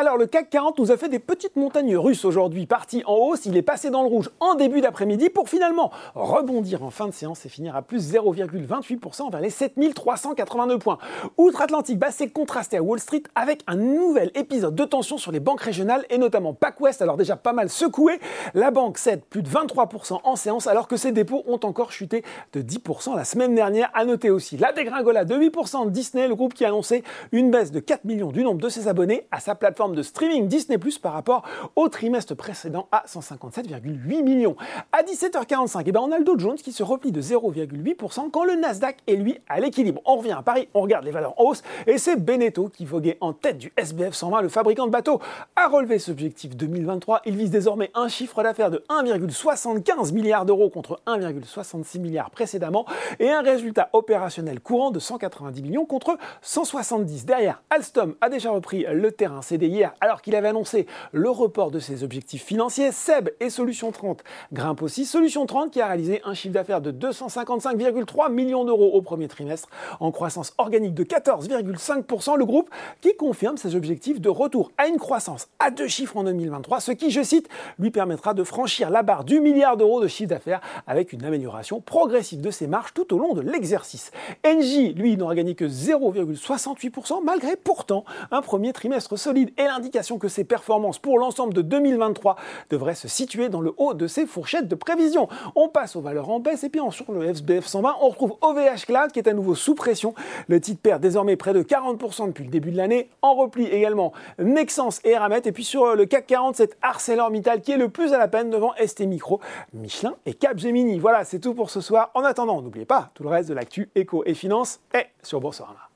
Alors le CAC 40 nous a fait des petites montagnes russes aujourd'hui. Parti en hausse, il est passé dans le rouge en début d'après-midi pour finalement rebondir en fin de séance et finir à plus 0,28% vers les 7382 points. Outre-Atlantique, bah, c'est contrasté à Wall Street avec un nouvel épisode de tension sur les banques régionales et notamment PacWest, alors déjà pas mal secoué. La banque cède plus de 23% en séance alors que ses dépôts ont encore chuté de 10% la semaine dernière. À noter aussi la dégringolade de 8% de Disney, le groupe qui a annoncé une baisse de 4 millions du nombre de ses abonnés à sa plateforme de streaming Disney Plus par rapport au trimestre précédent à 157,8 millions. À 17h45, eh ben on a le Dow Jones qui se replie de 0,8% quand le Nasdaq est lui à l'équilibre. On revient à Paris, on regarde les valeurs en hausse et c'est Beneteau qui voguait en tête du SBF 120, le fabricant de bateaux, a relevé ce objectif 2023. Il vise désormais un chiffre d'affaires de 1,75 milliard d'euros contre 1,66 milliard précédemment et un résultat opérationnel courant de 190 millions contre 170. Derrière, Alstom a déjà repris le terrain CDI alors qu'il avait annoncé le report de ses objectifs financiers. Seb et Solution 30 grimpent aussi. Solution 30 qui a réalisé un chiffre d'affaires de 255,3 millions d'euros au premier trimestre, en croissance organique de 14,5%. Le groupe qui confirme ses objectifs de retour à une croissance à deux chiffres en 2023, ce qui, je cite, lui permettra de franchir la barre du milliard d'euros de chiffre d'affaires avec une amélioration progressive de ses marges tout au long de l'exercice. Engie, lui, n'aura gagné que 0,68% malgré pourtant un premier trimestre solide l'indication que ses performances pour l'ensemble de 2023 devraient se situer dans le haut de ses fourchettes de prévision. On passe aux valeurs en baisse et puis en sur le SBF 120, on retrouve OVH Cloud qui est à nouveau sous pression. Le titre perd désormais près de 40% depuis le début de l'année. En repli également Nexens et Eramet. Et puis sur le CAC 40, c'est ArcelorMittal qui est le plus à la peine devant ST Micro, Michelin et Capgemini. Voilà, c'est tout pour ce soir. En attendant, n'oubliez pas, tout le reste de l'actu éco et finance est sur Boursorama.